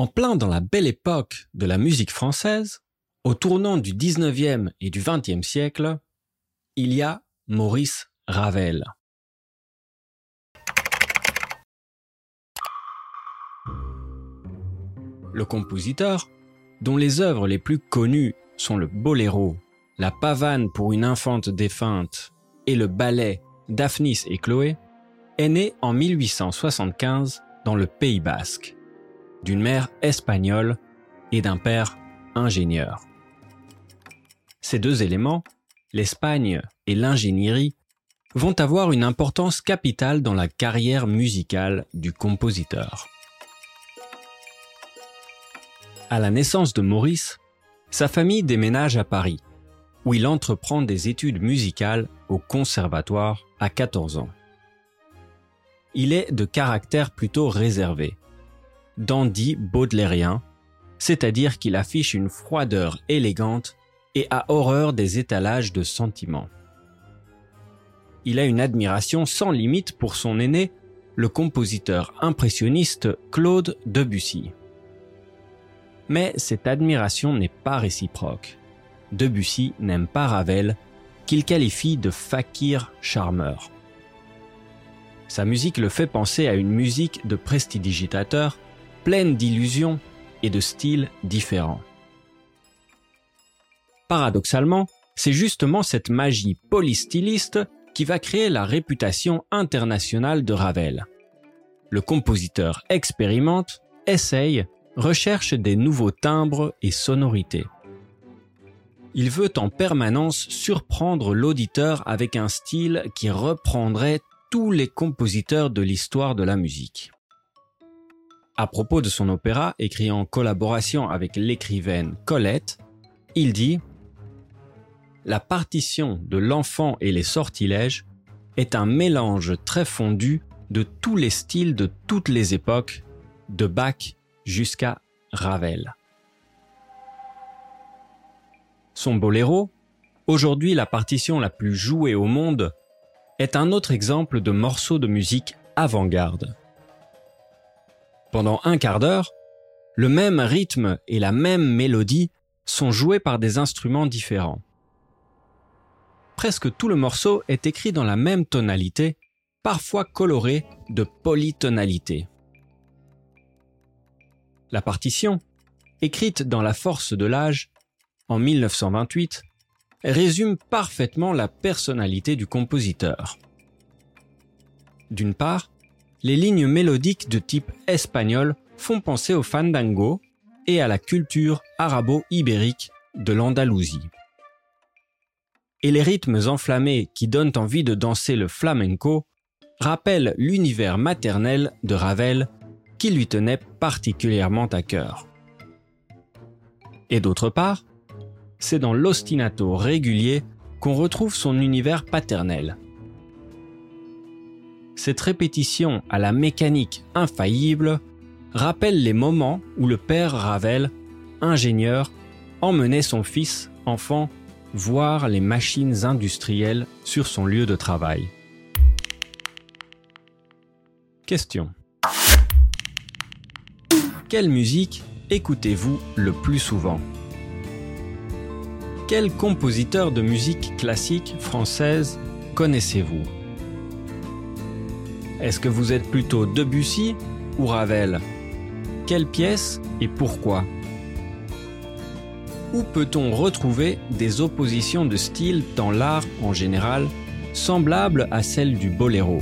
En plein dans la belle époque de la musique française, au tournant du 19e et du 20e siècle, il y a Maurice Ravel. Le compositeur, dont les œuvres les plus connues sont le Boléro, la Pavane pour une infante défunte et le ballet Daphnis et Chloé, est né en 1875 dans le Pays basque, d'une mère espagnole et d'un père ingénieur. Ces deux éléments, l'Espagne et l'ingénierie, vont avoir une importance capitale dans la carrière musicale du compositeur. À la naissance de Maurice, sa famille déménage à Paris, où il entreprend des études musicales au conservatoire à 14 ans. Il est de caractère plutôt réservé, dandy baudelairien, c'est-à-dire qu'il affiche une froideur élégante et a horreur des étalages de sentiments. Il a une admiration sans limite pour son aîné, le compositeur impressionniste Claude Debussy. Mais cette admiration n'est pas réciproque. Debussy n'aime pas Ravel, qu'il qualifie de fakir charmeur. Sa musique le fait penser à une musique de prestidigitateur, pleine d'illusions et de styles différents. Paradoxalement, c'est justement cette magie polystyliste qui va créer la réputation internationale de Ravel. Le compositeur expérimente, essaye, recherche des nouveaux timbres et sonorités. Il veut en permanence surprendre l'auditeur avec un style qui reprendrait tous les compositeurs de l'histoire de la musique. À propos de son opéra, écrit en collaboration avec l'écrivaine Colette, il dit La partition de l'enfant et les sortilèges est un mélange très fondu de tous les styles de toutes les époques, de Bach jusqu'à Ravel. Son boléro, aujourd'hui la partition la plus jouée au monde, est un autre exemple de morceau de musique avant-garde. Pendant un quart d'heure, le même rythme et la même mélodie sont joués par des instruments différents. Presque tout le morceau est écrit dans la même tonalité, parfois coloré de polytonalité. La partition, écrite dans la force de l'âge, en 1928, résume parfaitement la personnalité du compositeur. D'une part, les lignes mélodiques de type espagnol font penser au fandango et à la culture arabo-ibérique de l'Andalousie. Et les rythmes enflammés qui donnent envie de danser le flamenco rappellent l'univers maternel de Ravel qui lui tenait particulièrement à cœur. Et d'autre part, c'est dans l'ostinato régulier qu'on retrouve son univers paternel. Cette répétition à la mécanique infaillible rappelle les moments où le père Ravel, ingénieur, emmenait son fils, enfant, voir les machines industrielles sur son lieu de travail. Question. Quelle musique écoutez-vous le plus souvent? Quel compositeur de musique classique française connaissez-vous? Est-ce que vous êtes plutôt Debussy ou Ravel? Quelle pièce et pourquoi? Où peut-on retrouver des oppositions de style dans l'art en général semblables à celles du boléro,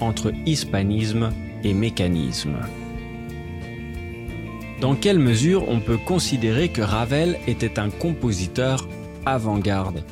entre hispanisme et mécanisme. Dans quelle mesure on peut considérer que Ravel était un compositeur avant-garde?